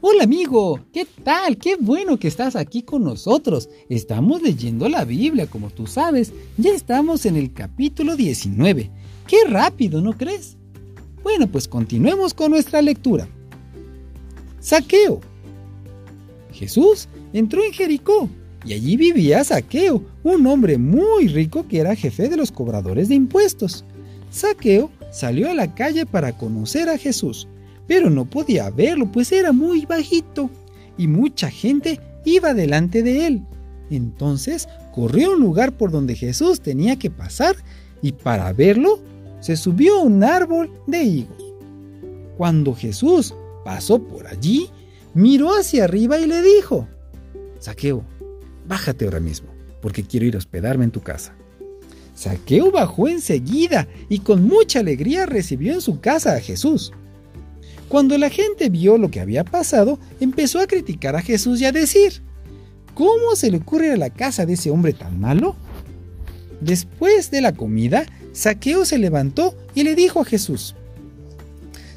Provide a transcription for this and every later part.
Hola amigo, ¿qué tal? Qué bueno que estás aquí con nosotros. Estamos leyendo la Biblia, como tú sabes. Ya estamos en el capítulo 19. Qué rápido, ¿no crees? Bueno, pues continuemos con nuestra lectura. Saqueo. Jesús entró en Jericó y allí vivía Saqueo, un hombre muy rico que era jefe de los cobradores de impuestos. Saqueo salió a la calle para conocer a Jesús pero no podía verlo, pues era muy bajito, y mucha gente iba delante de él. Entonces corrió a un lugar por donde Jesús tenía que pasar, y para verlo, se subió a un árbol de higos. Cuando Jesús pasó por allí, miró hacia arriba y le dijo, Saqueo, bájate ahora mismo, porque quiero ir a hospedarme en tu casa. Saqueo bajó enseguida y con mucha alegría recibió en su casa a Jesús. Cuando la gente vio lo que había pasado, empezó a criticar a Jesús y a decir, ¿cómo se le ocurre a la casa de ese hombre tan malo? Después de la comida, Saqueo se levantó y le dijo a Jesús,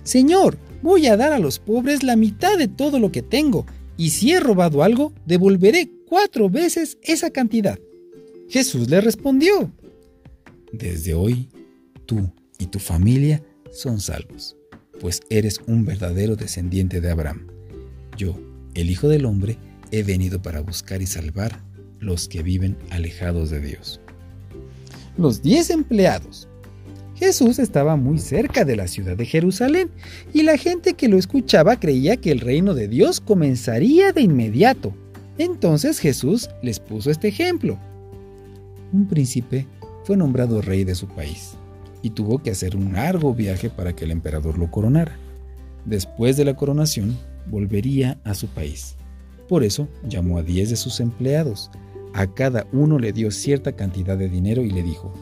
Señor, voy a dar a los pobres la mitad de todo lo que tengo, y si he robado algo, devolveré cuatro veces esa cantidad. Jesús le respondió, Desde hoy, tú y tu familia son salvos pues eres un verdadero descendiente de Abraham. Yo, el Hijo del Hombre, he venido para buscar y salvar los que viven alejados de Dios. Los diez empleados. Jesús estaba muy cerca de la ciudad de Jerusalén y la gente que lo escuchaba creía que el reino de Dios comenzaría de inmediato. Entonces Jesús les puso este ejemplo. Un príncipe fue nombrado rey de su país y tuvo que hacer un largo viaje para que el emperador lo coronara. Después de la coronación, volvería a su país. Por eso llamó a diez de sus empleados. A cada uno le dio cierta cantidad de dinero y le dijo,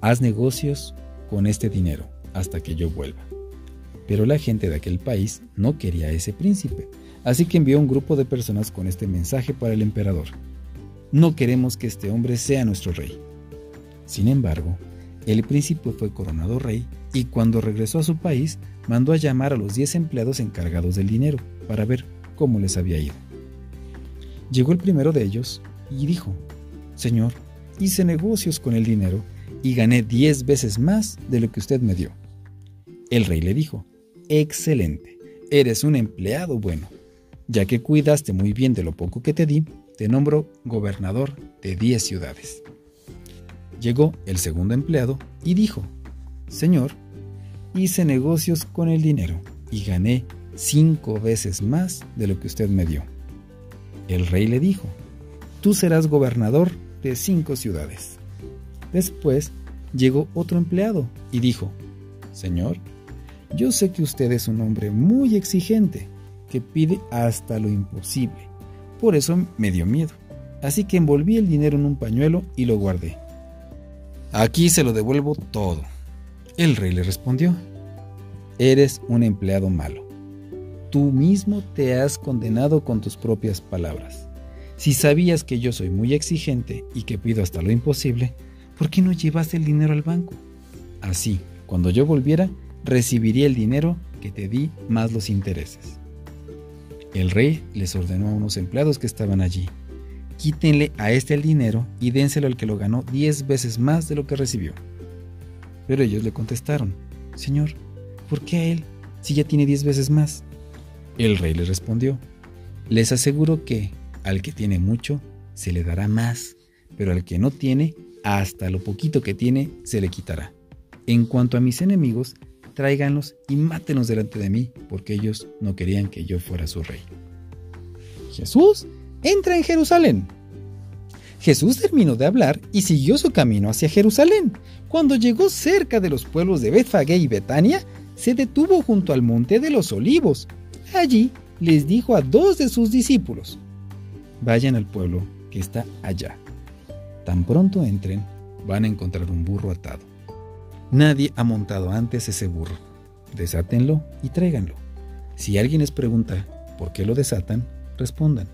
haz negocios con este dinero hasta que yo vuelva. Pero la gente de aquel país no quería a ese príncipe, así que envió un grupo de personas con este mensaje para el emperador. No queremos que este hombre sea nuestro rey. Sin embargo, el príncipe fue coronado rey y cuando regresó a su país mandó a llamar a los diez empleados encargados del dinero para ver cómo les había ido. Llegó el primero de ellos y dijo, Señor, hice negocios con el dinero y gané diez veces más de lo que usted me dio. El rey le dijo, Excelente, eres un empleado bueno. Ya que cuidaste muy bien de lo poco que te di, te nombro gobernador de diez ciudades. Llegó el segundo empleado y dijo, Señor, hice negocios con el dinero y gané cinco veces más de lo que usted me dio. El rey le dijo, Tú serás gobernador de cinco ciudades. Después llegó otro empleado y dijo, Señor, yo sé que usted es un hombre muy exigente, que pide hasta lo imposible. Por eso me dio miedo. Así que envolví el dinero en un pañuelo y lo guardé. Aquí se lo devuelvo todo. El rey le respondió, eres un empleado malo. Tú mismo te has condenado con tus propias palabras. Si sabías que yo soy muy exigente y que pido hasta lo imposible, ¿por qué no llevaste el dinero al banco? Así, cuando yo volviera, recibiría el dinero que te di más los intereses. El rey les ordenó a unos empleados que estaban allí quítenle a este el dinero y dénselo al que lo ganó diez veces más de lo que recibió. Pero ellos le contestaron, Señor, ¿por qué a él si ya tiene diez veces más? El rey le respondió, les aseguro que al que tiene mucho se le dará más, pero al que no tiene, hasta lo poquito que tiene se le quitará. En cuanto a mis enemigos, tráiganlos y mátenlos delante de mí, porque ellos no querían que yo fuera su rey. Jesús entra en Jerusalén. Jesús terminó de hablar y siguió su camino hacia Jerusalén. Cuando llegó cerca de los pueblos de Betfagé y Betania, se detuvo junto al monte de los olivos. Allí les dijo a dos de sus discípulos, vayan al pueblo que está allá. Tan pronto entren, van a encontrar un burro atado. Nadie ha montado antes ese burro. Desátenlo y tráiganlo. Si alguien les pregunta por qué lo desatan, respondan,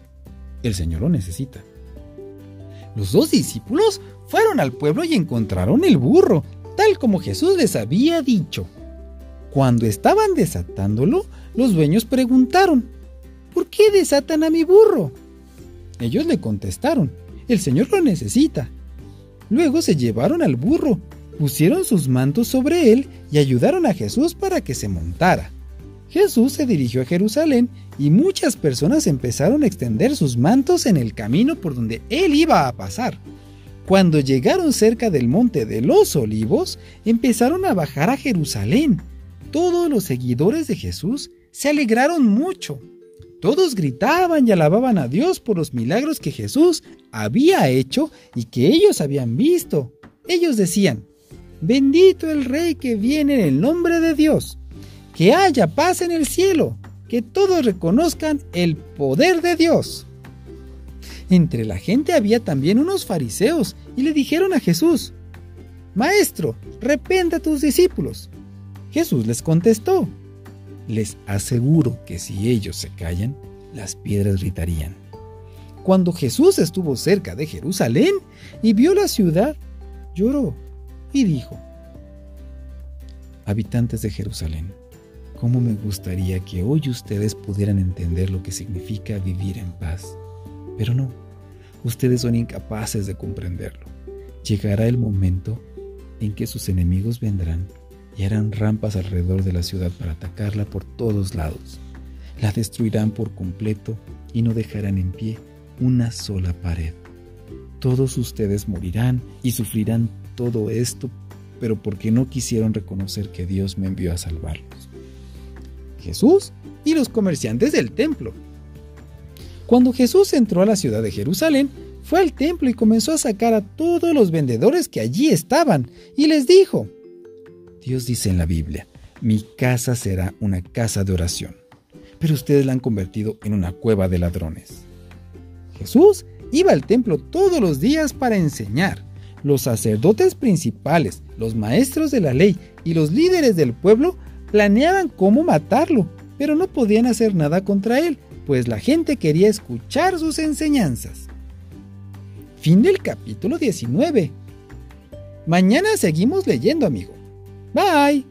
el Señor lo necesita. Los dos discípulos fueron al pueblo y encontraron el burro, tal como Jesús les había dicho. Cuando estaban desatándolo, los dueños preguntaron, ¿por qué desatan a mi burro? Ellos le contestaron, el Señor lo necesita. Luego se llevaron al burro, pusieron sus mantos sobre él y ayudaron a Jesús para que se montara. Jesús se dirigió a Jerusalén y muchas personas empezaron a extender sus mantos en el camino por donde él iba a pasar. Cuando llegaron cerca del monte de los olivos, empezaron a bajar a Jerusalén. Todos los seguidores de Jesús se alegraron mucho. Todos gritaban y alababan a Dios por los milagros que Jesús había hecho y que ellos habían visto. Ellos decían, bendito el Rey que viene en el nombre de Dios, que haya paz en el cielo, que todos reconozcan el poder de Dios. Entre la gente había también unos fariseos y le dijeron a Jesús, Maestro, repente a tus discípulos. Jesús les contestó, les aseguro que si ellos se callan, las piedras gritarían. Cuando Jesús estuvo cerca de Jerusalén y vio la ciudad, lloró y dijo, Habitantes de Jerusalén, ¿cómo me gustaría que hoy ustedes pudieran entender lo que significa vivir en paz? Pero no, ustedes son incapaces de comprenderlo. Llegará el momento en que sus enemigos vendrán y harán rampas alrededor de la ciudad para atacarla por todos lados. La destruirán por completo y no dejarán en pie una sola pared. Todos ustedes morirán y sufrirán todo esto, pero porque no quisieron reconocer que Dios me envió a salvarlos. Jesús y los comerciantes del templo cuando Jesús entró a la ciudad de Jerusalén, fue al templo y comenzó a sacar a todos los vendedores que allí estaban y les dijo, Dios dice en la Biblia, mi casa será una casa de oración, pero ustedes la han convertido en una cueva de ladrones. Jesús iba al templo todos los días para enseñar. Los sacerdotes principales, los maestros de la ley y los líderes del pueblo planeaban cómo matarlo, pero no podían hacer nada contra él pues la gente quería escuchar sus enseñanzas. Fin del capítulo 19. Mañana seguimos leyendo, amigo. Bye.